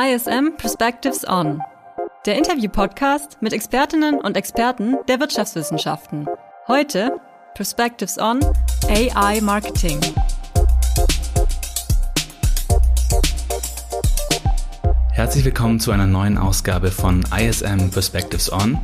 ISM Perspectives On, der Interview-Podcast mit Expertinnen und Experten der Wirtschaftswissenschaften. Heute Perspectives On AI Marketing. Herzlich willkommen zu einer neuen Ausgabe von ISM Perspectives On.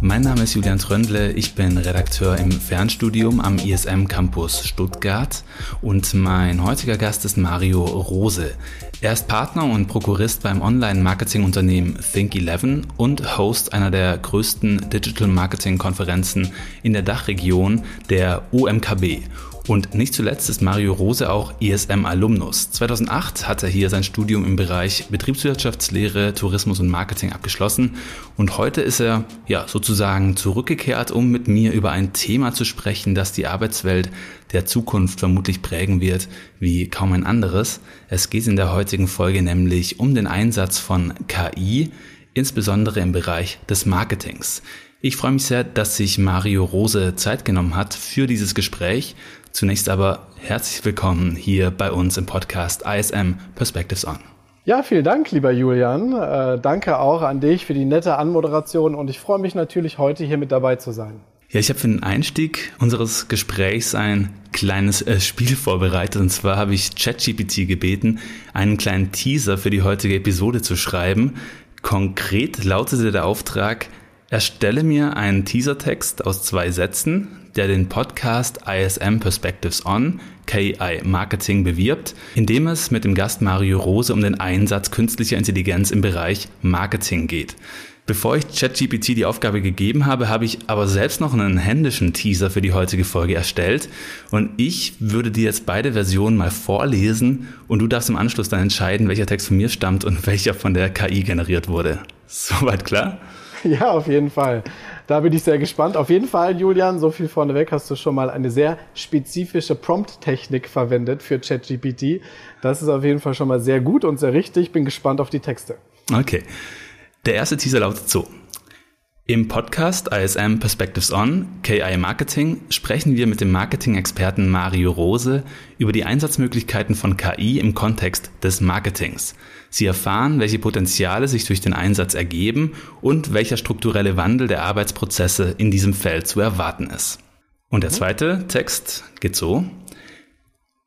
Mein Name ist Julian Tröndle, ich bin Redakteur im Fernstudium am ISM Campus Stuttgart und mein heutiger Gast ist Mario Rose. Er ist Partner und Prokurist beim Online-Marketing-Unternehmen Think11 und Host einer der größten Digital Marketing-Konferenzen in der Dachregion, der OMKB. Und nicht zuletzt ist Mario Rose auch ISM-Alumnus. 2008 hat er hier sein Studium im Bereich Betriebswirtschaftslehre, Tourismus und Marketing abgeschlossen. Und heute ist er ja sozusagen zurückgekehrt, um mit mir über ein Thema zu sprechen, das die Arbeitswelt der Zukunft vermutlich prägen wird wie kaum ein anderes. Es geht in der heutigen Folge nämlich um den Einsatz von KI, insbesondere im Bereich des Marketings. Ich freue mich sehr, dass sich Mario Rose Zeit genommen hat für dieses Gespräch. Zunächst aber herzlich willkommen hier bei uns im Podcast ISM Perspectives On. Ja, vielen Dank, lieber Julian. Äh, danke auch an dich für die nette Anmoderation und ich freue mich natürlich, heute hier mit dabei zu sein. Ja, ich habe für den Einstieg unseres Gesprächs ein kleines äh, Spiel vorbereitet. Und zwar habe ich ChatGPT gebeten, einen kleinen Teaser für die heutige Episode zu schreiben. Konkret lautete der Auftrag, erstelle mir einen Teasertext aus zwei Sätzen, der den Podcast ISM Perspectives On, KI Marketing bewirbt, indem es mit dem Gast Mario Rose um den Einsatz künstlicher Intelligenz im Bereich Marketing geht. Bevor ich ChatGPT die Aufgabe gegeben habe, habe ich aber selbst noch einen händischen Teaser für die heutige Folge erstellt und ich würde dir jetzt beide Versionen mal vorlesen und du darfst im Anschluss dann entscheiden, welcher Text von mir stammt und welcher von der KI generiert wurde. Soweit klar? Ja, auf jeden Fall. Da bin ich sehr gespannt. Auf jeden Fall, Julian, so viel vorneweg hast du schon mal eine sehr spezifische Prompt-Technik verwendet für ChatGPT. Das ist auf jeden Fall schon mal sehr gut und sehr richtig. Bin gespannt auf die Texte. Okay. Der erste Teaser lautet so. Im Podcast ISM Perspectives On, KI Marketing, sprechen wir mit dem Marketing-Experten Mario Rose über die Einsatzmöglichkeiten von KI im Kontext des Marketings. Sie erfahren, welche Potenziale sich durch den Einsatz ergeben und welcher strukturelle Wandel der Arbeitsprozesse in diesem Feld zu erwarten ist. Und der zweite Text geht so.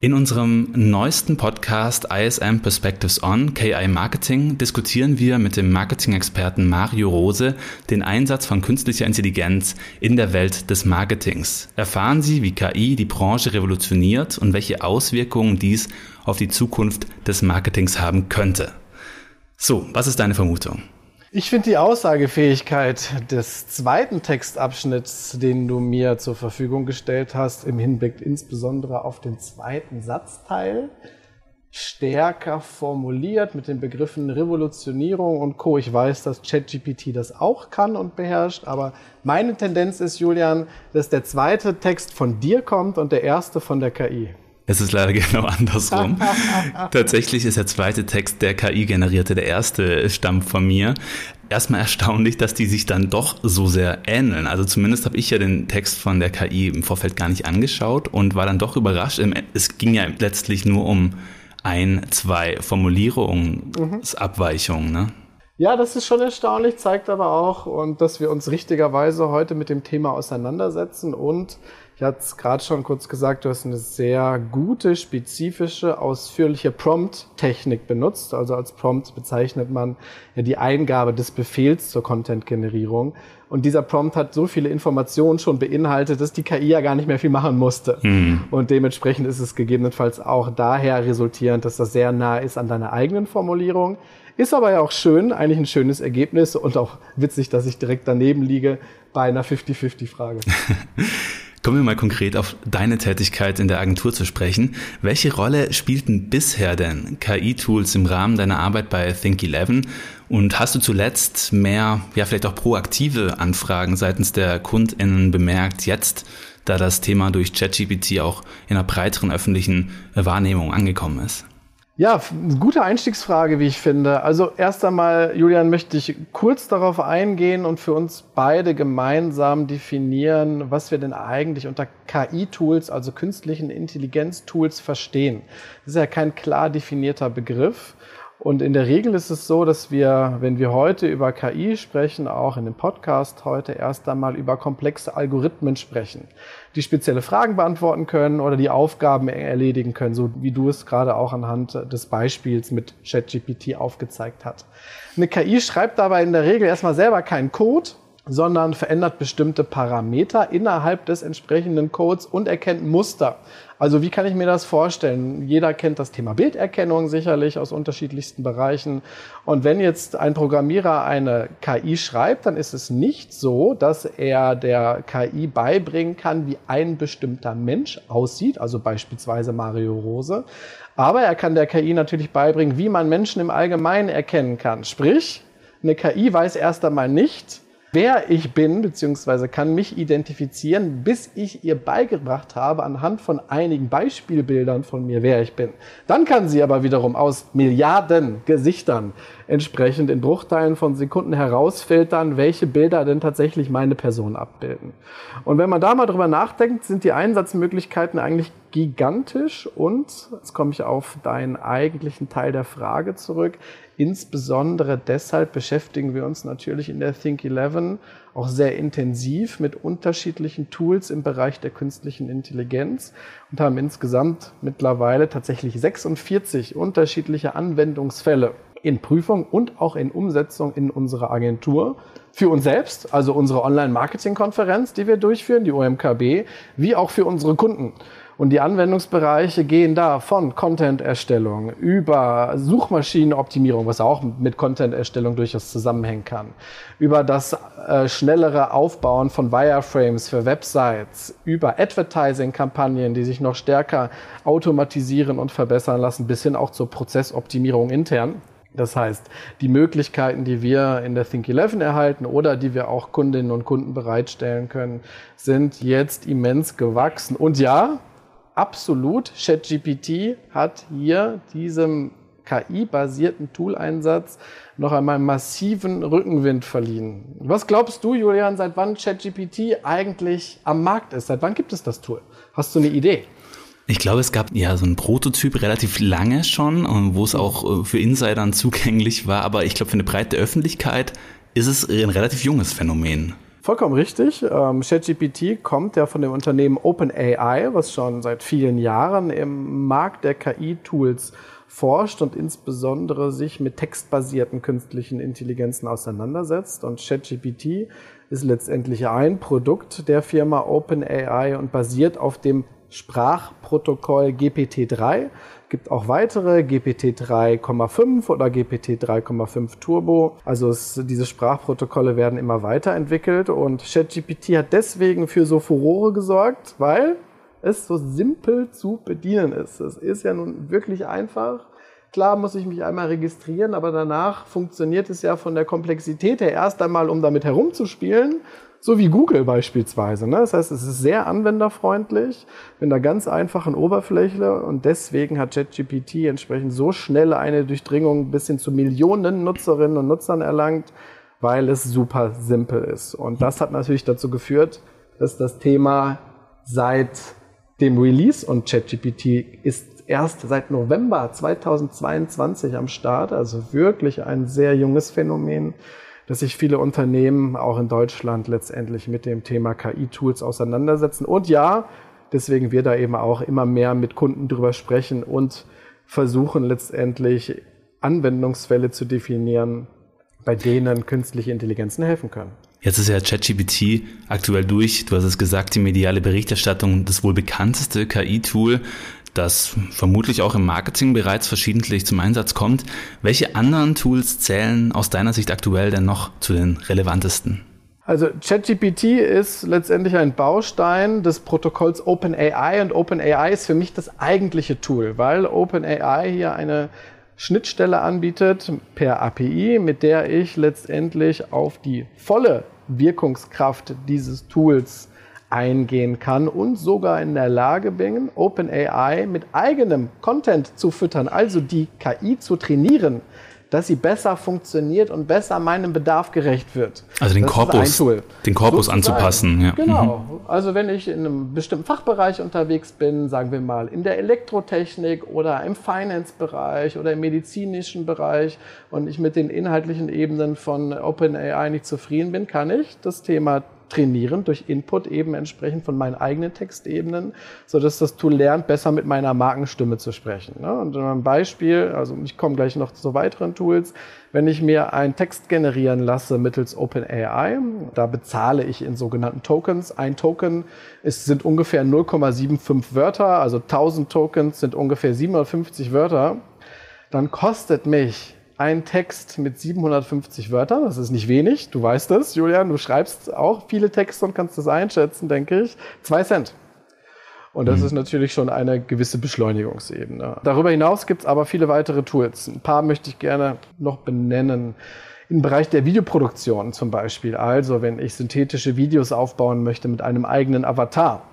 In unserem neuesten Podcast ISM Perspectives On KI Marketing diskutieren wir mit dem Marketing-Experten Mario Rose den Einsatz von künstlicher Intelligenz in der Welt des Marketings. Erfahren Sie, wie KI die Branche revolutioniert und welche Auswirkungen dies auf die Zukunft des Marketings haben könnte. So, was ist deine Vermutung? Ich finde die Aussagefähigkeit des zweiten Textabschnitts, den du mir zur Verfügung gestellt hast, im Hinblick insbesondere auf den zweiten Satzteil, stärker formuliert mit den Begriffen Revolutionierung und Co. Ich weiß, dass ChatGPT das auch kann und beherrscht, aber meine Tendenz ist, Julian, dass der zweite Text von dir kommt und der erste von der KI. Es ist leider genau andersrum. Tatsächlich ist der zweite Text der KI generierte, der erste stammt von mir. Erstmal erstaunlich, dass die sich dann doch so sehr ähneln. Also zumindest habe ich ja den Text von der KI im Vorfeld gar nicht angeschaut und war dann doch überrascht. Es ging ja letztlich nur um ein, zwei Formulierungsabweichungen. Ne? Ja, das ist schon erstaunlich, zeigt aber auch, und dass wir uns richtigerweise heute mit dem Thema auseinandersetzen und ich hatte es gerade schon kurz gesagt, du hast eine sehr gute, spezifische, ausführliche Prompt-Technik benutzt. Also als Prompt bezeichnet man ja die Eingabe des Befehls zur Content-Generierung. Und dieser Prompt hat so viele Informationen schon beinhaltet, dass die KI ja gar nicht mehr viel machen musste. Mhm. Und dementsprechend ist es gegebenenfalls auch daher resultierend, dass das sehr nah ist an deiner eigenen Formulierung. Ist aber ja auch schön, eigentlich ein schönes Ergebnis und auch witzig, dass ich direkt daneben liege bei einer 50-50-Frage. Kommen wir mal konkret auf deine Tätigkeit in der Agentur zu sprechen. Welche Rolle spielten bisher denn KI-Tools im Rahmen deiner Arbeit bei Think11? Und hast du zuletzt mehr, ja vielleicht auch proaktive Anfragen seitens der KundInnen bemerkt, jetzt, da das Thema durch ChatGPT auch in einer breiteren öffentlichen Wahrnehmung angekommen ist? Ja, gute Einstiegsfrage, wie ich finde. Also erst einmal, Julian, möchte ich kurz darauf eingehen und für uns beide gemeinsam definieren, was wir denn eigentlich unter KI-Tools, also künstlichen Intelligenz-Tools, verstehen. Das ist ja kein klar definierter Begriff. Und in der Regel ist es so, dass wir, wenn wir heute über KI sprechen, auch in dem Podcast heute erst einmal über komplexe Algorithmen sprechen, die spezielle Fragen beantworten können oder die Aufgaben erledigen können, so wie du es gerade auch anhand des Beispiels mit ChatGPT aufgezeigt hast. Eine KI schreibt dabei in der Regel erstmal selber keinen Code, sondern verändert bestimmte Parameter innerhalb des entsprechenden Codes und erkennt Muster. Also wie kann ich mir das vorstellen? Jeder kennt das Thema Bilderkennung sicherlich aus unterschiedlichsten Bereichen. Und wenn jetzt ein Programmierer eine KI schreibt, dann ist es nicht so, dass er der KI beibringen kann, wie ein bestimmter Mensch aussieht, also beispielsweise Mario Rose. Aber er kann der KI natürlich beibringen, wie man Menschen im Allgemeinen erkennen kann. Sprich, eine KI weiß erst einmal nicht, wer ich bin, beziehungsweise kann mich identifizieren, bis ich ihr beigebracht habe, anhand von einigen Beispielbildern von mir, wer ich bin. Dann kann sie aber wiederum aus Milliarden Gesichtern entsprechend in Bruchteilen von Sekunden herausfiltern, welche Bilder denn tatsächlich meine Person abbilden. Und wenn man da mal drüber nachdenkt, sind die Einsatzmöglichkeiten eigentlich gigantisch und, jetzt komme ich auf deinen eigentlichen Teil der Frage zurück, insbesondere deshalb beschäftigen wir uns natürlich in der Think 11 auch sehr intensiv mit unterschiedlichen Tools im Bereich der künstlichen Intelligenz und haben insgesamt mittlerweile tatsächlich 46 unterschiedliche Anwendungsfälle in Prüfung und auch in Umsetzung in unserer Agentur. Für uns selbst, also unsere Online-Marketing-Konferenz, die wir durchführen, die OMKB, wie auch für unsere Kunden. Und die Anwendungsbereiche gehen da von Content-Erstellung über Suchmaschinenoptimierung, was auch mit Content-Erstellung durchaus zusammenhängen kann, über das äh, schnellere Aufbauen von Wireframes für Websites, über Advertising-Kampagnen, die sich noch stärker automatisieren und verbessern lassen, bis hin auch zur Prozessoptimierung intern. Das heißt, die Möglichkeiten, die wir in der Think 11 erhalten oder die wir auch Kundinnen und Kunden bereitstellen können, sind jetzt immens gewachsen. Und ja, absolut, ChatGPT hat hier diesem KI-basierten Tooleinsatz noch einmal massiven Rückenwind verliehen. Was glaubst du, Julian, seit wann ChatGPT eigentlich am Markt ist? Seit wann gibt es das Tool? Hast du eine Idee? Ich glaube, es gab ja so einen Prototyp relativ lange schon, wo es auch äh, für Insidern zugänglich war, aber ich glaube, für eine breite Öffentlichkeit ist es ein relativ junges Phänomen. Vollkommen richtig. Ähm, ChatGPT kommt ja von dem Unternehmen OpenAI, was schon seit vielen Jahren im Markt der KI-Tools forscht und insbesondere sich mit textbasierten künstlichen Intelligenzen auseinandersetzt. Und ChatGPT ist letztendlich ein Produkt der Firma OpenAI und basiert auf dem Sprachprotokoll GPT-3. Gibt auch weitere, GPT 3,5 oder GPT 3,5 Turbo. Also es, diese Sprachprotokolle werden immer weiterentwickelt und ChatGPT hat deswegen für so Furore gesorgt, weil es so simpel zu bedienen ist. Es ist ja nun wirklich einfach. Klar muss ich mich einmal registrieren, aber danach funktioniert es ja von der Komplexität her erst einmal, um damit herumzuspielen so wie Google beispielsweise. Ne? Das heißt, es ist sehr anwenderfreundlich mit einer ganz einfachen Oberfläche und deswegen hat ChatGPT entsprechend so schnell eine Durchdringung bis hin zu Millionen Nutzerinnen und Nutzern erlangt, weil es super simpel ist. Und das hat natürlich dazu geführt, dass das Thema seit dem Release und ChatGPT ist erst seit November 2022 am Start, also wirklich ein sehr junges Phänomen dass sich viele Unternehmen auch in Deutschland letztendlich mit dem Thema KI-Tools auseinandersetzen. Und ja, deswegen wir da eben auch immer mehr mit Kunden drüber sprechen und versuchen letztendlich Anwendungsfälle zu definieren, bei denen künstliche Intelligenzen helfen können. Jetzt ist ja ChatGPT aktuell durch. Du hast es gesagt, die mediale Berichterstattung, das wohl bekannteste KI-Tool das vermutlich auch im Marketing bereits verschiedentlich zum Einsatz kommt. Welche anderen Tools zählen aus deiner Sicht aktuell denn noch zu den relevantesten? Also ChatGPT ist letztendlich ein Baustein des Protokolls OpenAI und OpenAI ist für mich das eigentliche Tool, weil OpenAI hier eine Schnittstelle anbietet per API, mit der ich letztendlich auf die volle Wirkungskraft dieses Tools eingehen kann und sogar in der Lage bin, OpenAI mit eigenem Content zu füttern, also die KI zu trainieren, dass sie besser funktioniert und besser meinem Bedarf gerecht wird. Also den das Korpus, den Korpus anzupassen. Ja. Genau. Mhm. Also wenn ich in einem bestimmten Fachbereich unterwegs bin, sagen wir mal in der Elektrotechnik oder im Finance-Bereich oder im medizinischen Bereich und ich mit den inhaltlichen Ebenen von OpenAI nicht zufrieden bin, kann ich das Thema trainieren durch Input eben entsprechend von meinen eigenen Textebenen, so dass das Tool lernt, besser mit meiner Markenstimme zu sprechen. Ne? Und ein Beispiel, also ich komme gleich noch zu weiteren Tools, wenn ich mir einen Text generieren lasse mittels OpenAI, da bezahle ich in sogenannten Tokens. Ein Token ist, sind ungefähr 0,75 Wörter, also 1000 Tokens sind ungefähr 750 Wörter. Dann kostet mich ein Text mit 750 Wörtern, das ist nicht wenig, du weißt es, Julian, du schreibst auch viele Texte und kannst das einschätzen, denke ich. Zwei Cent. Und das mhm. ist natürlich schon eine gewisse Beschleunigungsebene. Darüber hinaus gibt es aber viele weitere Tools. Ein paar möchte ich gerne noch benennen. Im Bereich der Videoproduktion zum Beispiel. Also wenn ich synthetische Videos aufbauen möchte mit einem eigenen Avatar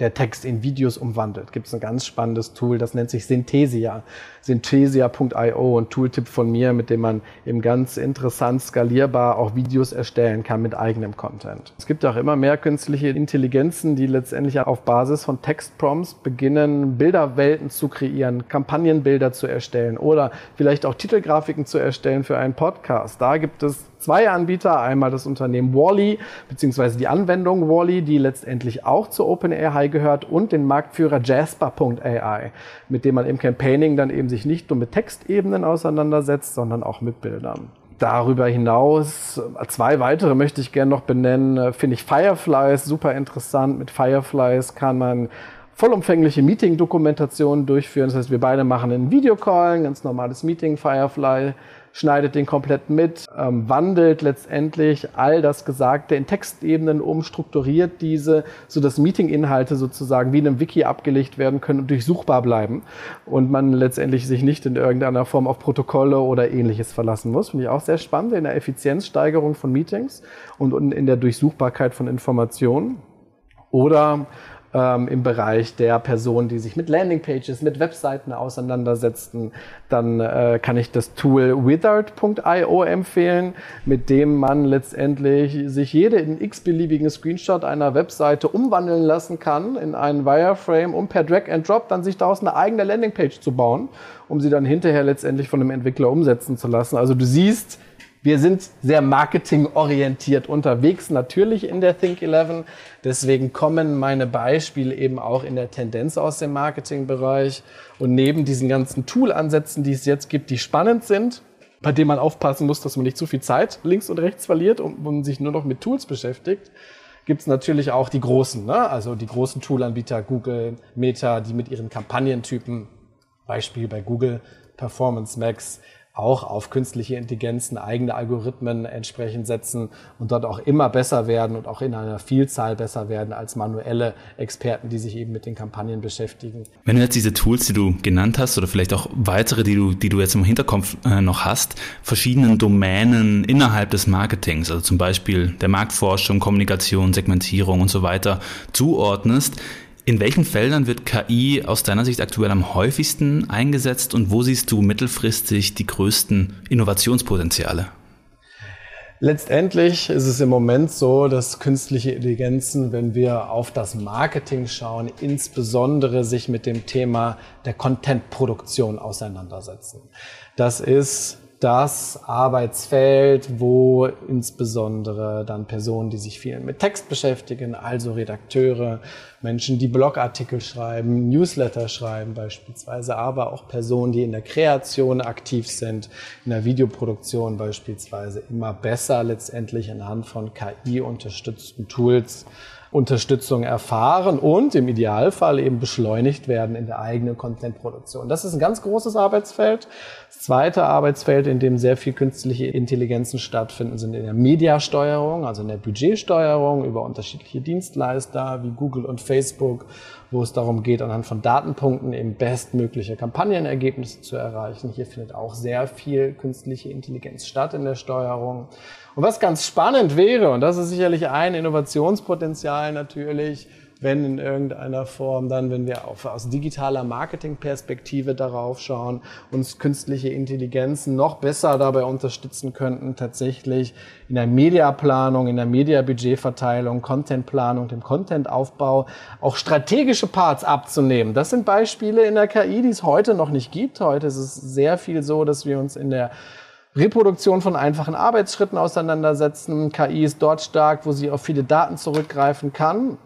der Text in Videos umwandelt. Gibt es ein ganz spannendes Tool, das nennt sich Synthesia. Synthesia.io, ein Tooltip von mir, mit dem man eben ganz interessant skalierbar auch Videos erstellen kann mit eigenem Content. Es gibt auch immer mehr künstliche Intelligenzen, die letztendlich auf Basis von Textprompts beginnen, Bilderwelten zu kreieren, Kampagnenbilder zu erstellen oder vielleicht auch Titelgrafiken zu erstellen für einen Podcast. Da gibt es zwei Anbieter. Einmal das Unternehmen Wally, beziehungsweise die Anwendung Wally, die letztendlich auch zu OpenAI gehört und den Marktführer Jasper.ai, mit dem man im Campaigning dann eben sich nicht nur mit Textebenen auseinandersetzt, sondern auch mit Bildern. Darüber hinaus, zwei weitere möchte ich gerne noch benennen, finde ich Fireflies super interessant. Mit Fireflies kann man vollumfängliche Meeting-Dokumentationen durchführen. Das heißt, wir beide machen einen Videocall, ein ganz normales Meeting, Firefly schneidet den komplett mit, ähm, wandelt letztendlich all das Gesagte in Textebenen um, strukturiert diese, so dass Meetinginhalte sozusagen wie in einem Wiki abgelegt werden können und durchsuchbar bleiben und man letztendlich sich nicht in irgendeiner Form auf Protokolle oder ähnliches verlassen muss. Finde ich auch sehr spannend in der Effizienzsteigerung von Meetings und in der Durchsuchbarkeit von Informationen. Oder ähm, im Bereich der Personen, die sich mit Landingpages, mit Webseiten auseinandersetzen, dann äh, kann ich das Tool withered.io empfehlen, mit dem man letztendlich sich jede in x-beliebigen Screenshot einer Webseite umwandeln lassen kann in einen Wireframe, um per Drag and Drop dann sich daraus eine eigene Landingpage zu bauen, um sie dann hinterher letztendlich von einem Entwickler umsetzen zu lassen. Also du siehst, wir sind sehr marketingorientiert unterwegs, natürlich in der Think 11. Deswegen kommen meine Beispiele eben auch in der Tendenz aus dem Marketingbereich. Und neben diesen ganzen Tool-Ansätzen, die es jetzt gibt, die spannend sind, bei denen man aufpassen muss, dass man nicht zu viel Zeit links und rechts verliert und, und sich nur noch mit Tools beschäftigt, gibt es natürlich auch die großen, ne? also die großen Toolanbieter Google, Meta, die mit ihren Kampagnentypen, Beispiel bei Google, Performance Max, auch auf künstliche Intelligenzen eigene Algorithmen entsprechend setzen und dort auch immer besser werden und auch in einer Vielzahl besser werden als manuelle Experten, die sich eben mit den Kampagnen beschäftigen. Wenn du jetzt diese Tools, die du genannt hast oder vielleicht auch weitere, die du, die du jetzt im Hinterkopf äh, noch hast, verschiedenen Domänen innerhalb des Marketings, also zum Beispiel der Marktforschung, Kommunikation, Segmentierung und so weiter zuordnest, in welchen Feldern wird KI aus deiner Sicht aktuell am häufigsten eingesetzt und wo siehst du mittelfristig die größten Innovationspotenziale? Letztendlich ist es im Moment so, dass künstliche Intelligenzen, wenn wir auf das Marketing schauen, insbesondere sich mit dem Thema der Contentproduktion auseinandersetzen. Das ist das Arbeitsfeld, wo insbesondere dann Personen, die sich viel mit Text beschäftigen, also Redakteure, Menschen, die Blogartikel schreiben, Newsletter schreiben beispielsweise, aber auch Personen, die in der Kreation aktiv sind, in der Videoproduktion beispielsweise, immer besser letztendlich anhand von KI-unterstützten Tools Unterstützung erfahren und im Idealfall eben beschleunigt werden in der eigenen Contentproduktion. Das ist ein ganz großes Arbeitsfeld. Das zweite Arbeitsfeld, in dem sehr viel künstliche Intelligenzen stattfinden, sind in der Mediasteuerung, also in der Budgetsteuerung über unterschiedliche Dienstleister wie Google und Facebook, wo es darum geht, anhand von Datenpunkten eben bestmögliche Kampagnenergebnisse zu erreichen. Hier findet auch sehr viel künstliche Intelligenz statt in der Steuerung. Und was ganz spannend wäre, und das ist sicherlich ein Innovationspotenzial natürlich, wenn in irgendeiner Form dann, wenn wir auf, aus digitaler Marketingperspektive darauf schauen, uns künstliche Intelligenzen noch besser dabei unterstützen könnten, tatsächlich in der Mediaplanung, in der Mediabudgetverteilung, Contentplanung, dem Contentaufbau auch strategische Parts abzunehmen. Das sind Beispiele in der KI, die es heute noch nicht gibt. Heute ist es sehr viel so, dass wir uns in der Reproduktion von einfachen Arbeitsschritten auseinandersetzen. KI ist dort stark, wo sie auf viele Daten zurückgreifen kann.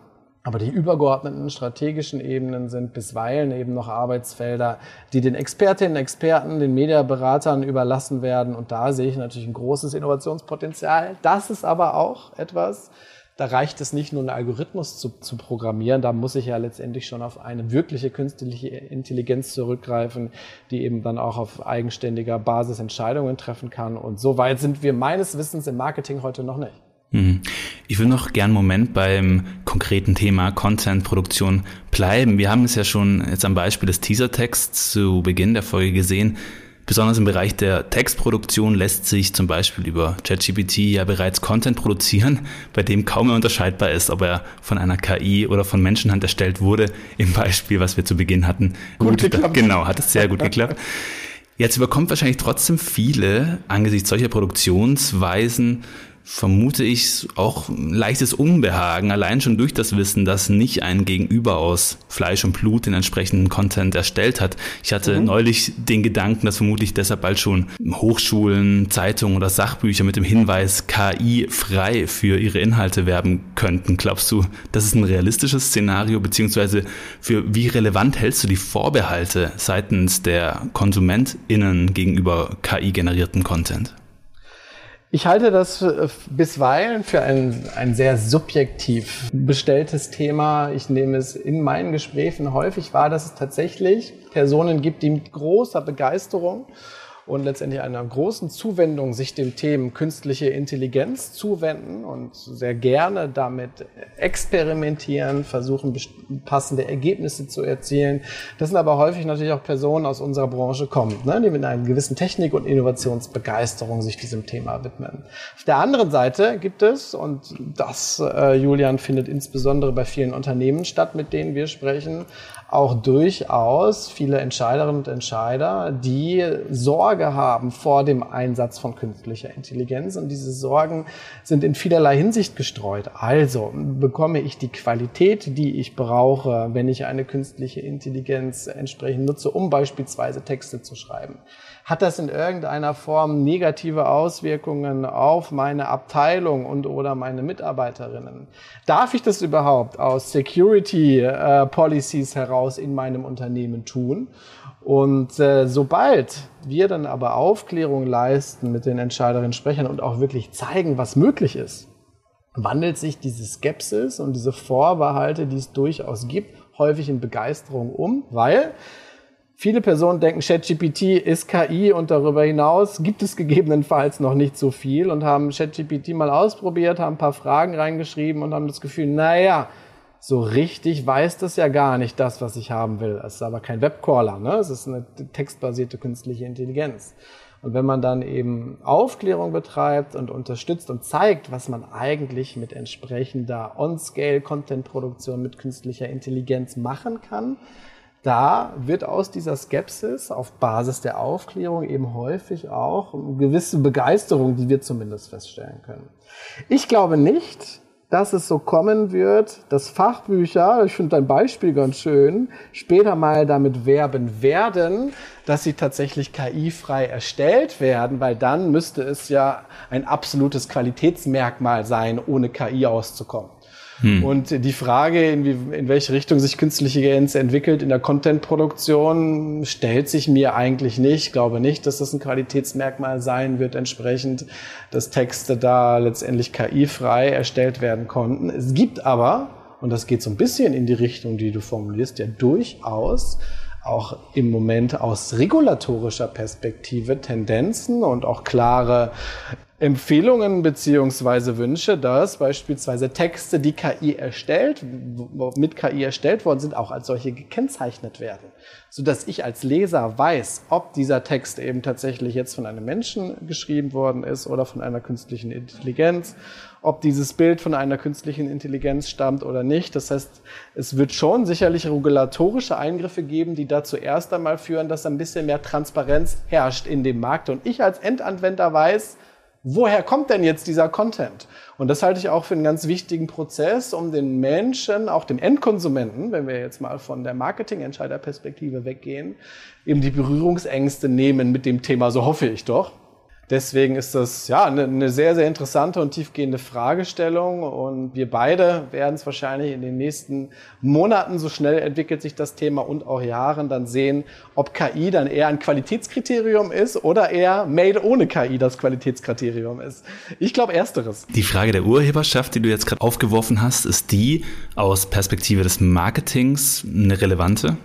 Aber die übergeordneten strategischen Ebenen sind bisweilen eben noch Arbeitsfelder, die den Expertinnen, Experten, den Mediaberatern überlassen werden. Und da sehe ich natürlich ein großes Innovationspotenzial. Das ist aber auch etwas, da reicht es nicht nur, einen Algorithmus zu, zu programmieren, da muss ich ja letztendlich schon auf eine wirkliche künstliche Intelligenz zurückgreifen, die eben dann auch auf eigenständiger Basis Entscheidungen treffen kann. Und so weit sind wir meines Wissens im Marketing heute noch nicht. Mhm. Ich will noch gern einen Moment beim konkreten Thema Content-Produktion bleiben. Wir haben es ja schon jetzt am Beispiel des Teaser-Texts zu Beginn der Folge gesehen. Besonders im Bereich der Textproduktion lässt sich zum Beispiel über ChatGPT ja bereits Content produzieren, bei dem kaum mehr unterscheidbar ist, ob er von einer KI oder von Menschenhand erstellt wurde. Im Beispiel, was wir zu Beginn hatten. Gut, gut geklappt. Genau, hat es sehr gut geklappt. Jetzt überkommt wahrscheinlich trotzdem viele angesichts solcher Produktionsweisen vermute ich auch ein leichtes Unbehagen, allein schon durch das Wissen, dass nicht ein Gegenüber aus Fleisch und Blut den entsprechenden Content erstellt hat. Ich hatte mhm. neulich den Gedanken, dass vermutlich deshalb bald schon Hochschulen, Zeitungen oder Sachbücher mit dem Hinweis KI frei für ihre Inhalte werben könnten. Glaubst du, das ist ein realistisches Szenario, beziehungsweise für wie relevant hältst du die Vorbehalte seitens der KonsumentInnen gegenüber KI-generierten Content? Ich halte das äh, bisweilen für ein, ein sehr subjektiv bestelltes Thema. Ich nehme es in meinen Gesprächen häufig wahr, dass es tatsächlich Personen gibt, die mit großer Begeisterung und letztendlich einer großen Zuwendung sich dem Themen künstliche Intelligenz zuwenden und sehr gerne damit experimentieren, versuchen passende Ergebnisse zu erzielen. Das sind aber häufig natürlich auch Personen aus unserer Branche kommen, ne, die mit einer gewissen Technik- und Innovationsbegeisterung sich diesem Thema widmen. Auf der anderen Seite gibt es, und das, äh, Julian, findet insbesondere bei vielen Unternehmen statt, mit denen wir sprechen, auch durchaus viele Entscheiderinnen und Entscheider, die Sorge haben vor dem Einsatz von künstlicher Intelligenz. Und diese Sorgen sind in vielerlei Hinsicht gestreut. Also bekomme ich die Qualität, die ich brauche, wenn ich eine künstliche Intelligenz entsprechend nutze, um beispielsweise Texte zu schreiben. Hat das in irgendeiner Form negative Auswirkungen auf meine Abteilung und oder meine Mitarbeiterinnen? Darf ich das überhaupt aus Security äh, Policies heraus in meinem Unternehmen tun? Und äh, sobald wir dann aber Aufklärung leisten, mit den Entscheiderinnen sprechen und auch wirklich zeigen, was möglich ist, wandelt sich diese Skepsis und diese Vorbehalte, die es durchaus gibt, häufig in Begeisterung um, weil Viele Personen denken, ChatGPT ist KI und darüber hinaus gibt es gegebenenfalls noch nicht so viel und haben ChatGPT mal ausprobiert, haben ein paar Fragen reingeschrieben und haben das Gefühl, naja, so richtig weiß das ja gar nicht das, was ich haben will. Es ist aber kein Webcrawler, ne? Es ist eine textbasierte künstliche Intelligenz. Und wenn man dann eben Aufklärung betreibt und unterstützt und zeigt, was man eigentlich mit entsprechender On-Scale-Content-Produktion mit künstlicher Intelligenz machen kann, da wird aus dieser Skepsis auf Basis der Aufklärung eben häufig auch eine gewisse Begeisterung, die wir zumindest feststellen können. Ich glaube nicht, dass es so kommen wird, dass Fachbücher, ich finde dein Beispiel ganz schön, später mal damit werben werden, dass sie tatsächlich KI-frei erstellt werden, weil dann müsste es ja ein absolutes Qualitätsmerkmal sein, ohne KI auszukommen. Hm. Und die Frage, in, wie, in welche Richtung sich künstliche Intelligenz entwickelt in der Content-Produktion, stellt sich mir eigentlich nicht. Ich glaube nicht, dass das ein Qualitätsmerkmal sein wird, entsprechend, dass Texte da letztendlich KI-frei erstellt werden konnten. Es gibt aber, und das geht so ein bisschen in die Richtung, die du formulierst, ja durchaus auch im Moment aus regulatorischer Perspektive Tendenzen und auch klare Empfehlungen beziehungsweise Wünsche, dass beispielsweise Texte, die KI erstellt, mit KI erstellt worden sind, auch als solche gekennzeichnet werden, so dass ich als Leser weiß, ob dieser Text eben tatsächlich jetzt von einem Menschen geschrieben worden ist oder von einer künstlichen Intelligenz, ob dieses Bild von einer künstlichen Intelligenz stammt oder nicht. Das heißt, es wird schon sicherlich regulatorische Eingriffe geben, die dazu erst einmal führen, dass ein bisschen mehr Transparenz herrscht in dem Markt und ich als Endanwender weiß, woher kommt denn jetzt dieser Content? Und das halte ich auch für einen ganz wichtigen Prozess, um den Menschen, auch dem Endkonsumenten, wenn wir jetzt mal von der Marketingentscheiderperspektive weggehen, eben die Berührungsängste nehmen mit dem Thema, so hoffe ich doch. Deswegen ist das ja eine, eine, sehr, sehr interessante und tiefgehende Fragestellung. Und wir beide werden es wahrscheinlich in den nächsten Monaten, so schnell entwickelt sich das Thema und auch Jahren, dann sehen, ob KI dann eher ein Qualitätskriterium ist oder eher Made ohne KI das Qualitätskriterium ist. Ich glaube ersteres. Die Frage der Urheberschaft, die du jetzt gerade aufgeworfen hast, ist die aus Perspektive des Marketings eine relevante?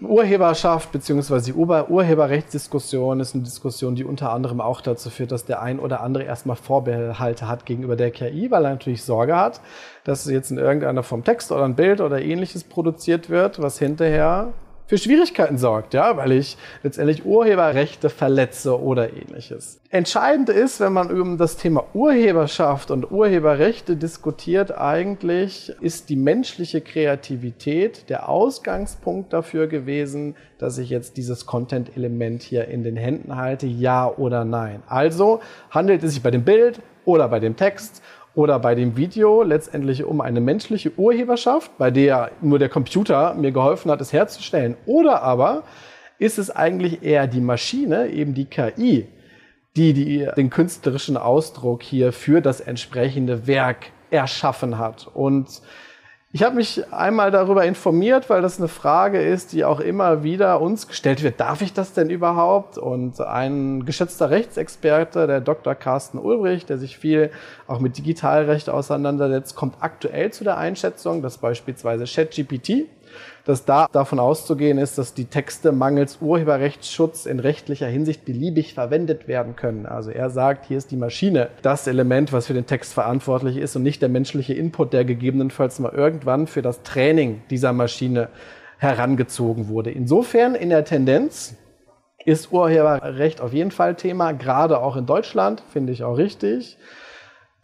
Urheberschaft bzw. die Urheberrechtsdiskussion ist eine Diskussion, die unter anderem auch dazu führt, dass der ein oder andere erstmal Vorbehalte hat gegenüber der KI, weil er natürlich Sorge hat, dass jetzt in irgendeiner Form Text oder ein Bild oder ähnliches produziert wird, was hinterher für Schwierigkeiten sorgt, ja, weil ich letztendlich Urheberrechte verletze oder ähnliches. Entscheidend ist, wenn man über das Thema Urheberschaft und Urheberrechte diskutiert, eigentlich ist die menschliche Kreativität der Ausgangspunkt dafür gewesen, dass ich jetzt dieses Content-Element hier in den Händen halte, ja oder nein. Also handelt es sich bei dem Bild oder bei dem Text oder bei dem Video letztendlich um eine menschliche Urheberschaft, bei der nur der Computer mir geholfen hat, es herzustellen. Oder aber ist es eigentlich eher die Maschine, eben die KI, die, die den künstlerischen Ausdruck hier für das entsprechende Werk erschaffen hat. Und ich habe mich einmal darüber informiert, weil das eine Frage ist, die auch immer wieder uns gestellt wird. Darf ich das denn überhaupt? Und ein geschätzter Rechtsexperte, der Dr. Carsten Ulbrich, der sich viel auch mit Digitalrecht auseinandersetzt, kommt aktuell zu der Einschätzung, dass beispielsweise ChatGPT dass da davon auszugehen ist, dass die Texte mangels Urheberrechtsschutz in rechtlicher Hinsicht beliebig verwendet werden können. Also er sagt, hier ist die Maschine das Element, was für den Text verantwortlich ist und nicht der menschliche Input, der gegebenenfalls mal irgendwann für das Training dieser Maschine herangezogen wurde. Insofern in der Tendenz ist Urheberrecht auf jeden Fall Thema, gerade auch in Deutschland, finde ich auch richtig.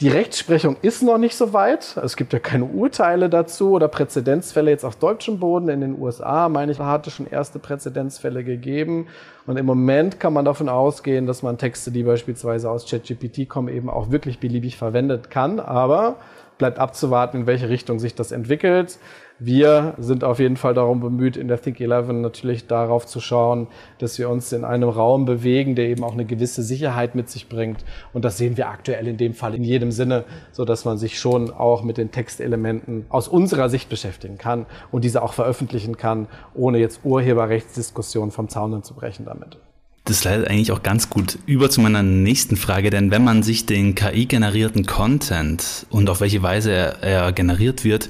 Die Rechtsprechung ist noch nicht so weit. Es gibt ja keine Urteile dazu oder Präzedenzfälle jetzt auf deutschem Boden. In den USA, meine ich, hatte schon erste Präzedenzfälle gegeben. Und im Moment kann man davon ausgehen, dass man Texte, die beispielsweise aus ChatGPT kommen, eben auch wirklich beliebig verwendet kann. Aber bleibt abzuwarten, in welche Richtung sich das entwickelt. Wir sind auf jeden Fall darum bemüht, in der Think 11 natürlich darauf zu schauen, dass wir uns in einem Raum bewegen, der eben auch eine gewisse Sicherheit mit sich bringt. Und das sehen wir aktuell in dem Fall in jedem Sinne, so dass man sich schon auch mit den Textelementen aus unserer Sicht beschäftigen kann und diese auch veröffentlichen kann, ohne jetzt Urheberrechtsdiskussionen vom Zaunen zu brechen damit. Das leitet eigentlich auch ganz gut über zu meiner nächsten Frage, denn wenn man sich den KI-generierten Content und auf welche Weise er, er, generiert wird,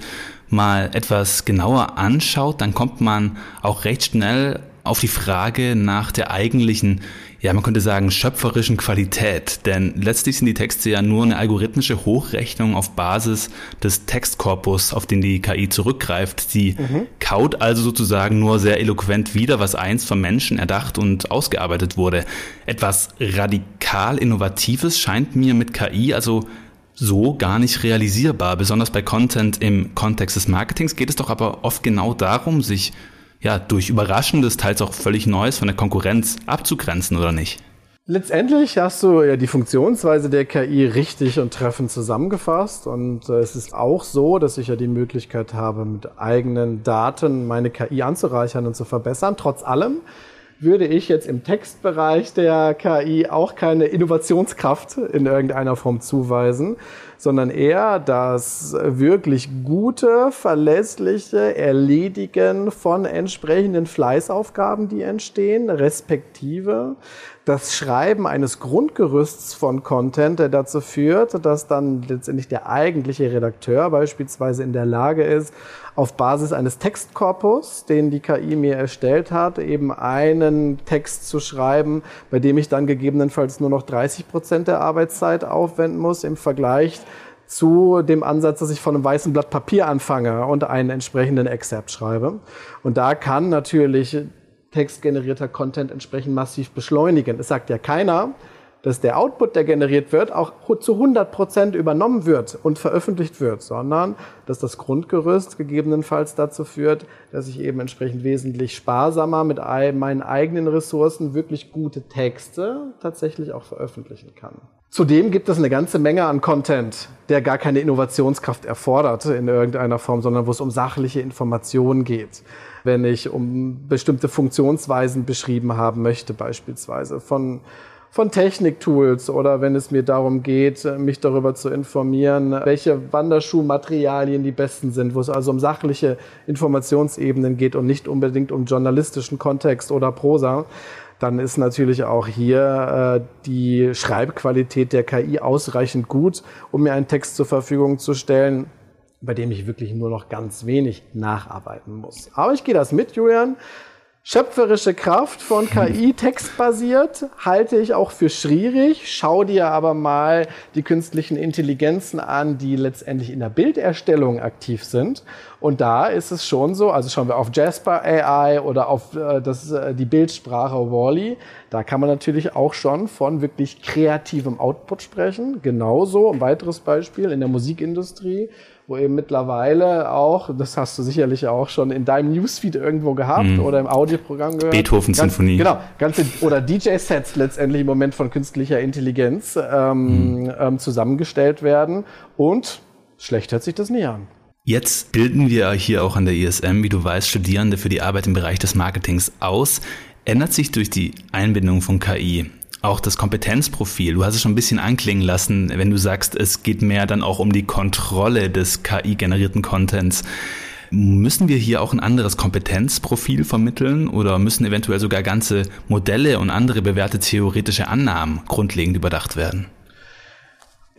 mal etwas genauer anschaut, dann kommt man auch recht schnell auf die Frage nach der eigentlichen ja, man könnte sagen, schöpferischen Qualität. Denn letztlich sind die Texte ja nur eine algorithmische Hochrechnung auf Basis des Textkorpus, auf den die KI zurückgreift. Die mhm. kaut also sozusagen nur sehr eloquent wieder, was einst vom Menschen erdacht und ausgearbeitet wurde. Etwas radikal Innovatives scheint mir mit KI also so gar nicht realisierbar. Besonders bei Content im Kontext des Marketings geht es doch aber oft genau darum, sich ja, durch Überraschendes, teils auch völlig Neues von der Konkurrenz abzugrenzen, oder nicht? Letztendlich hast du ja die Funktionsweise der KI richtig und treffend zusammengefasst. Und äh, es ist auch so, dass ich ja die Möglichkeit habe, mit eigenen Daten meine KI anzureichern und zu verbessern. Trotz allem würde ich jetzt im Textbereich der KI auch keine Innovationskraft in irgendeiner Form zuweisen, sondern eher das wirklich gute, verlässliche Erledigen von entsprechenden Fleißaufgaben, die entstehen, respektive das Schreiben eines Grundgerüsts von Content, der dazu führt, dass dann letztendlich der eigentliche Redakteur beispielsweise in der Lage ist, auf Basis eines Textkorpus, den die KI mir erstellt hat, eben einen Text zu schreiben, bei dem ich dann gegebenenfalls nur noch 30 Prozent der Arbeitszeit aufwenden muss im Vergleich zu dem Ansatz, dass ich von einem weißen Blatt Papier anfange und einen entsprechenden Excerpt schreibe. Und da kann natürlich textgenerierter Content entsprechend massiv beschleunigen. Es sagt ja keiner, dass der Output, der generiert wird, auch zu 100 Prozent übernommen wird und veröffentlicht wird, sondern dass das Grundgerüst gegebenenfalls dazu führt, dass ich eben entsprechend wesentlich sparsamer mit meinen eigenen Ressourcen wirklich gute Texte tatsächlich auch veröffentlichen kann. Zudem gibt es eine ganze Menge an Content, der gar keine Innovationskraft erfordert in irgendeiner Form, sondern wo es um sachliche Informationen geht. Wenn ich um bestimmte Funktionsweisen beschrieben haben möchte, beispielsweise von von Techniktools oder wenn es mir darum geht, mich darüber zu informieren, welche Wanderschuhmaterialien die besten sind, wo es also um sachliche Informationsebenen geht und nicht unbedingt um journalistischen Kontext oder Prosa, dann ist natürlich auch hier äh, die Schreibqualität der KI ausreichend gut, um mir einen Text zur Verfügung zu stellen, bei dem ich wirklich nur noch ganz wenig nacharbeiten muss. Aber ich gehe das mit, Julian. Schöpferische Kraft von KI textbasiert halte ich auch für schwierig. Schau dir aber mal die künstlichen Intelligenzen an, die letztendlich in der Bilderstellung aktiv sind. Und da ist es schon so, also schauen wir auf Jasper AI oder auf äh, das, äh, die Bildsprache Wally, da kann man natürlich auch schon von wirklich kreativem Output sprechen. Genauso, ein weiteres Beispiel in der Musikindustrie wo eben mittlerweile auch, das hast du sicherlich auch schon in deinem Newsfeed irgendwo gehabt mm. oder im Audioprogramm gehört. Beethoven-Sinfonie. Genau, ganze, oder DJ-Sets letztendlich im Moment von künstlicher Intelligenz ähm, mm. ähm, zusammengestellt werden und schlecht hört sich das nie an. Jetzt bilden wir hier auch an der ISM, wie du weißt, Studierende für die Arbeit im Bereich des Marketings aus. Ändert sich durch die Einbindung von KI auch das Kompetenzprofil. Du hast es schon ein bisschen anklingen lassen, wenn du sagst, es geht mehr dann auch um die Kontrolle des KI-generierten Contents. Müssen wir hier auch ein anderes Kompetenzprofil vermitteln oder müssen eventuell sogar ganze Modelle und andere bewährte theoretische Annahmen grundlegend überdacht werden?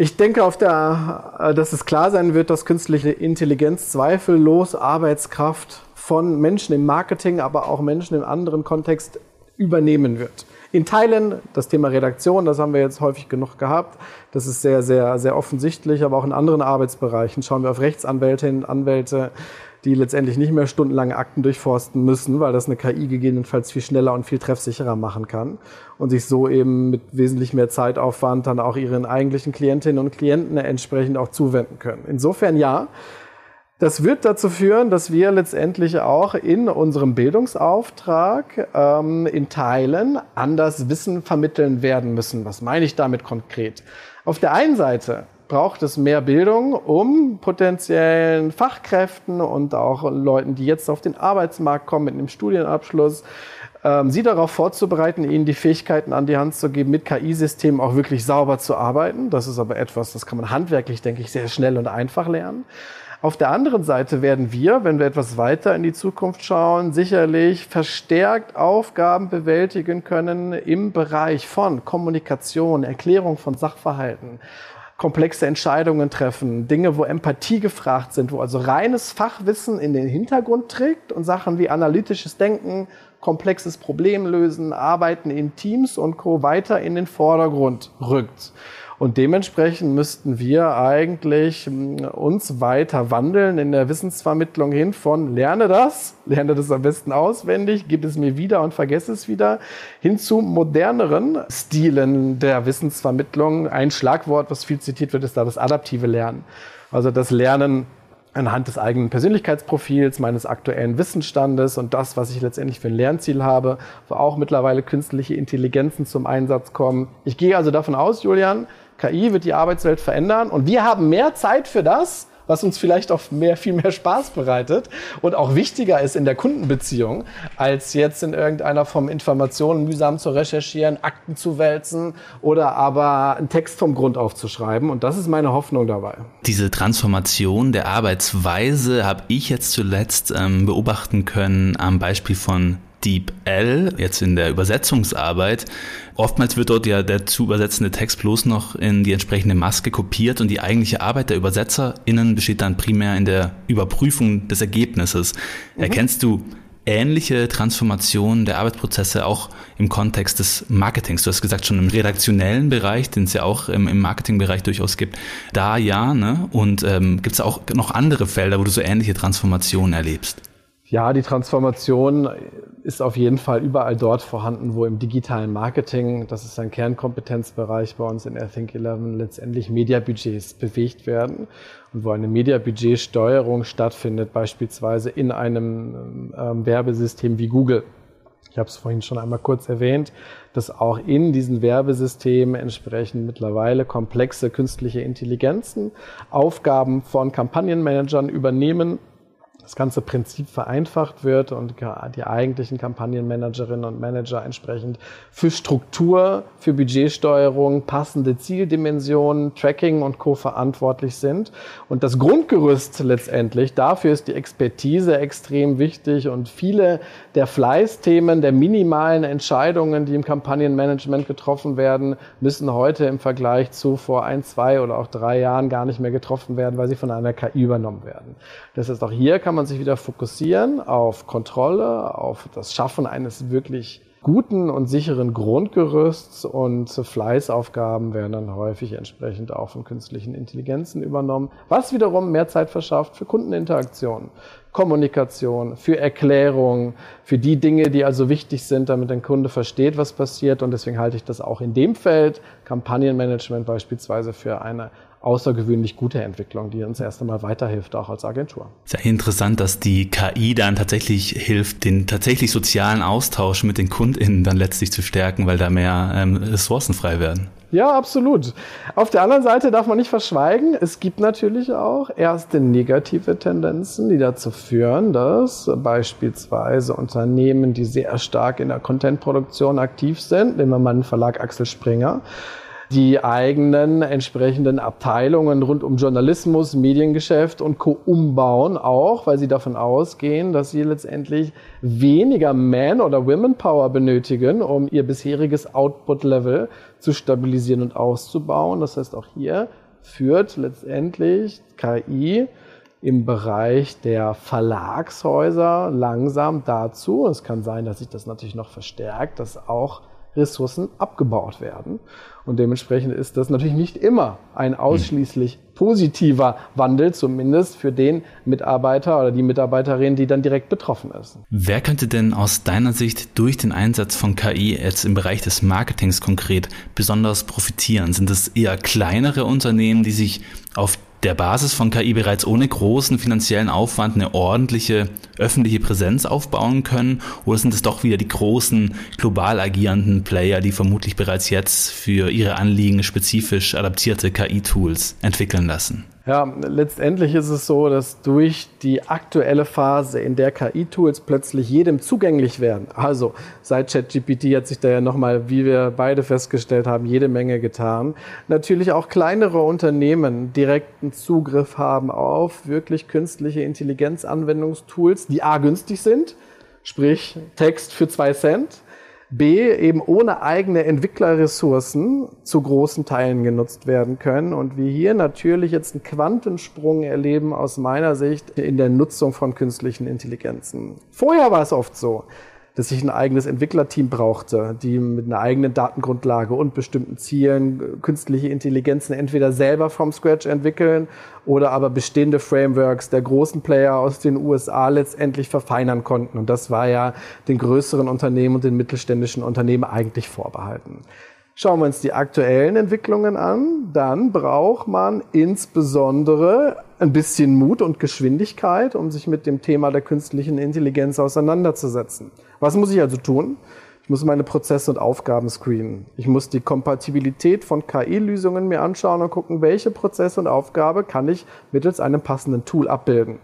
Ich denke, auf der, äh, dass es klar sein wird, dass künstliche Intelligenz zweifellos Arbeitskraft von Menschen im Marketing, aber auch Menschen im anderen Kontext übernehmen wird. In Teilen, das Thema Redaktion, das haben wir jetzt häufig genug gehabt. Das ist sehr, sehr, sehr offensichtlich, aber auch in anderen Arbeitsbereichen schauen wir auf Rechtsanwältinnen, Anwälte, die letztendlich nicht mehr stundenlang Akten durchforsten müssen, weil das eine KI gegebenenfalls viel schneller und viel treffsicherer machen kann und sich so eben mit wesentlich mehr Zeitaufwand dann auch ihren eigentlichen Klientinnen und Klienten entsprechend auch zuwenden können. Insofern ja, das wird dazu führen, dass wir letztendlich auch in unserem Bildungsauftrag ähm, in Teilen anders Wissen vermitteln werden müssen. Was meine ich damit konkret? Auf der einen Seite braucht es mehr Bildung, um potenziellen Fachkräften und auch Leuten, die jetzt auf den Arbeitsmarkt kommen mit einem Studienabschluss, ähm, sie darauf vorzubereiten, ihnen die Fähigkeiten an die Hand zu geben, mit KI-Systemen auch wirklich sauber zu arbeiten. Das ist aber etwas, das kann man handwerklich, denke ich, sehr schnell und einfach lernen. Auf der anderen Seite werden wir, wenn wir etwas weiter in die Zukunft schauen, sicherlich verstärkt Aufgaben bewältigen können im Bereich von Kommunikation, Erklärung von Sachverhalten, komplexe Entscheidungen treffen, Dinge, wo Empathie gefragt sind, wo also reines Fachwissen in den Hintergrund trägt und Sachen wie analytisches Denken, komplexes Problemlösen, Arbeiten in Teams und Co. weiter in den Vordergrund rückt. Und dementsprechend müssten wir eigentlich hm, uns weiter wandeln in der Wissensvermittlung hin von lerne das, lerne das am besten auswendig, gib es mir wieder und vergesse es wieder, hin zu moderneren Stilen der Wissensvermittlung. Ein Schlagwort, was viel zitiert wird, ist da das adaptive Lernen. Also das Lernen anhand des eigenen Persönlichkeitsprofils, meines aktuellen Wissensstandes und das, was ich letztendlich für ein Lernziel habe, wo auch mittlerweile künstliche Intelligenzen zum Einsatz kommen. Ich gehe also davon aus, Julian, KI wird die Arbeitswelt verändern und wir haben mehr Zeit für das, was uns vielleicht auch mehr, viel mehr Spaß bereitet und auch wichtiger ist in der Kundenbeziehung, als jetzt in irgendeiner Form Informationen mühsam zu recherchieren, Akten zu wälzen oder aber einen Text vom Grund aufzuschreiben. Und das ist meine Hoffnung dabei. Diese Transformation der Arbeitsweise habe ich jetzt zuletzt ähm, beobachten können am Beispiel von DeepL, jetzt in der Übersetzungsarbeit. Oftmals wird dort ja der zu übersetzende Text bloß noch in die entsprechende Maske kopiert und die eigentliche Arbeit der UbersetzerInnen besteht dann primär in der Überprüfung des Ergebnisses. Mhm. Erkennst du ähnliche Transformationen der Arbeitsprozesse auch im Kontext des Marketings. Du hast gesagt, schon im redaktionellen Bereich, den es ja auch im, im Marketingbereich durchaus gibt, da ja, ne? Und ähm, gibt es auch noch andere Felder, wo du so ähnliche Transformationen erlebst? Ja, die Transformation ist auf jeden Fall überall dort vorhanden, wo im digitalen Marketing, das ist ein Kernkompetenzbereich bei uns in Airthink 11, letztendlich Mediabudgets bewegt werden. Und wo eine Mediabudgetsteuerung stattfindet, beispielsweise in einem ähm, Werbesystem wie Google. Ich habe es vorhin schon einmal kurz erwähnt, dass auch in diesen Werbesystemen entsprechend mittlerweile komplexe künstliche Intelligenzen Aufgaben von Kampagnenmanagern übernehmen das ganze Prinzip vereinfacht wird und die eigentlichen Kampagnenmanagerinnen und Manager entsprechend für Struktur, für Budgetsteuerung, passende Zieldimensionen, Tracking und Co. verantwortlich sind. Und das Grundgerüst letztendlich, dafür ist die Expertise extrem wichtig und viele der Fleißthemen, der minimalen Entscheidungen, die im Kampagnenmanagement getroffen werden, müssen heute im Vergleich zu vor ein, zwei oder auch drei Jahren gar nicht mehr getroffen werden, weil sie von einer KI übernommen werden. Das heißt, auch hier kann man sich wieder fokussieren auf Kontrolle, auf das Schaffen eines wirklich guten und sicheren Grundgerüsts und Fleißaufgaben werden dann häufig entsprechend auch von künstlichen Intelligenzen übernommen, was wiederum mehr Zeit verschafft für Kundeninteraktion, Kommunikation, für Erklärung, für die Dinge, die also wichtig sind, damit ein Kunde versteht, was passiert. Und deswegen halte ich das auch in dem Feld, Kampagnenmanagement beispielsweise, für eine außergewöhnlich gute Entwicklung, die uns erst einmal weiterhilft, auch als Agentur. Sehr interessant, dass die KI dann tatsächlich hilft, den tatsächlich sozialen Austausch mit den KundInnen dann letztlich zu stärken, weil da mehr ähm, Ressourcen frei werden. Ja, absolut. Auf der anderen Seite darf man nicht verschweigen, es gibt natürlich auch erste negative Tendenzen, die dazu führen, dass beispielsweise Unternehmen, die sehr stark in der Contentproduktion aktiv sind, nehmen wir mal den Verlag Axel Springer, die eigenen entsprechenden Abteilungen rund um Journalismus, Mediengeschäft und Co. umbauen, auch weil sie davon ausgehen, dass sie letztendlich weniger Man- oder Women-Power benötigen, um ihr bisheriges Output-Level zu stabilisieren und auszubauen. Das heißt, auch hier führt letztendlich KI im Bereich der Verlagshäuser langsam dazu, es kann sein, dass sich das natürlich noch verstärkt, dass auch Ressourcen abgebaut werden. Und dementsprechend ist das natürlich nicht immer ein ausschließlich positiver Wandel, zumindest für den Mitarbeiter oder die Mitarbeiterin, die dann direkt betroffen ist. Wer könnte denn aus deiner Sicht durch den Einsatz von KI jetzt im Bereich des Marketings konkret besonders profitieren? Sind es eher kleinere Unternehmen, die sich auf der Basis von KI bereits ohne großen finanziellen Aufwand eine ordentliche öffentliche Präsenz aufbauen können? Oder sind es doch wieder die großen global agierenden Player, die vermutlich bereits jetzt für ihre Anliegen spezifisch adaptierte KI-Tools entwickeln lassen? Ja, letztendlich ist es so, dass durch die aktuelle Phase, in der KI-Tools plötzlich jedem zugänglich werden, also seit ChatGPT hat sich da ja nochmal, wie wir beide festgestellt haben, jede Menge getan, natürlich auch kleinere Unternehmen direkten Zugriff haben auf wirklich künstliche Intelligenzanwendungstools, die a günstig sind, sprich Text für zwei Cent, B, eben ohne eigene Entwicklerressourcen zu großen Teilen genutzt werden können und wir hier natürlich jetzt einen Quantensprung erleben aus meiner Sicht in der Nutzung von künstlichen Intelligenzen. Vorher war es oft so, dass ich ein eigenes Entwicklerteam brauchte, die mit einer eigenen Datengrundlage und bestimmten Zielen künstliche Intelligenzen entweder selber from scratch entwickeln oder aber bestehende Frameworks der großen Player aus den USA letztendlich verfeinern konnten. Und das war ja den größeren Unternehmen und den mittelständischen Unternehmen eigentlich vorbehalten. Schauen wir uns die aktuellen Entwicklungen an, dann braucht man insbesondere ein bisschen Mut und Geschwindigkeit, um sich mit dem Thema der künstlichen Intelligenz auseinanderzusetzen. Was muss ich also tun? Ich muss meine Prozesse und Aufgaben screenen. Ich muss die Kompatibilität von KI-Lösungen mir anschauen und gucken, welche Prozesse und Aufgabe kann ich mittels einem passenden Tool abbilden.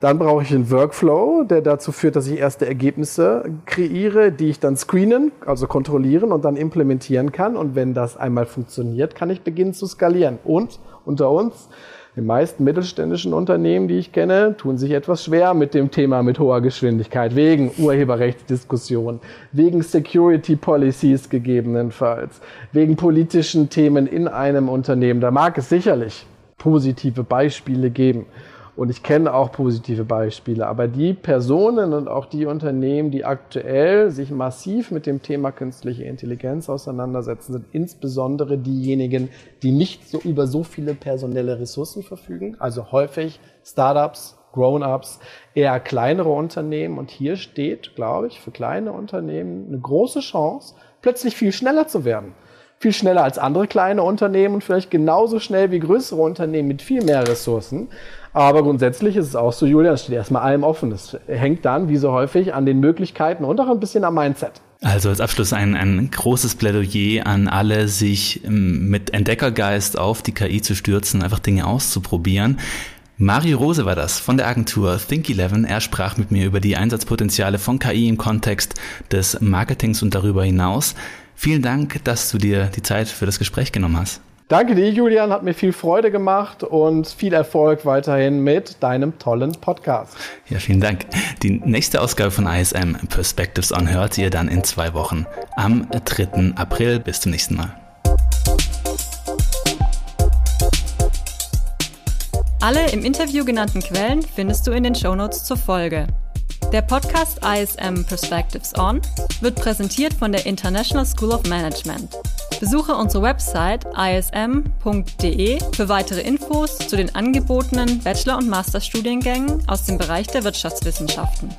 Dann brauche ich einen Workflow, der dazu führt, dass ich erste Ergebnisse kreiere, die ich dann screenen, also kontrollieren und dann implementieren kann. Und wenn das einmal funktioniert, kann ich beginnen zu skalieren. Und unter uns, Die meisten mittelständischen Unternehmen, die ich kenne, tun sich etwas schwer mit dem Thema mit hoher Geschwindigkeit, wegen Urheberrechtsdiskussionen, wegen Security Policies gegebenenfalls, wegen politischen Themen in einem Unternehmen. Da mag es sicherlich positive Beispiele geben. Und ich kenne auch positive Beispiele. Aber die Personen und auch die Unternehmen, die aktuell sich massiv mit dem Thema künstliche Intelligenz auseinandersetzen, sind insbesondere diejenigen, die nicht so über so viele personelle Ressourcen verfügen. Also häufig Startups, Grown-ups, eher kleinere Unternehmen. Und hier steht, glaube ich, für kleine Unternehmen eine große Chance, plötzlich viel schneller zu werden viel schneller als andere kleine Unternehmen und vielleicht genauso schnell wie größere Unternehmen mit viel mehr Ressourcen. Aber grundsätzlich ist es auch so, Julian, es steht erstmal allem offen. Es hängt dann, wie so häufig, an den Möglichkeiten und auch ein bisschen am Mindset. Also als Abschluss ein, ein großes Plädoyer an alle, sich ähm, mit Entdeckergeist auf die KI zu stürzen, einfach Dinge auszuprobieren. Mario Rose war das von der Agentur Think11. Er sprach mit mir über die Einsatzpotenziale von KI im Kontext des Marketings und darüber hinaus. Vielen Dank, dass du dir die Zeit für das Gespräch genommen hast. Danke dir, Julian, hat mir viel Freude gemacht und viel Erfolg weiterhin mit deinem tollen Podcast. Ja, vielen Dank. Die nächste Ausgabe von ISM Perspectives On hört ihr dann in zwei Wochen am 3. April. Bis zum nächsten Mal. Alle im Interview genannten Quellen findest du in den Shownotes zur Folge. Der Podcast ISM Perspectives On wird präsentiert von der International School of Management. Besuche unsere Website ism.de für weitere Infos zu den angebotenen Bachelor- und Masterstudiengängen aus dem Bereich der Wirtschaftswissenschaften.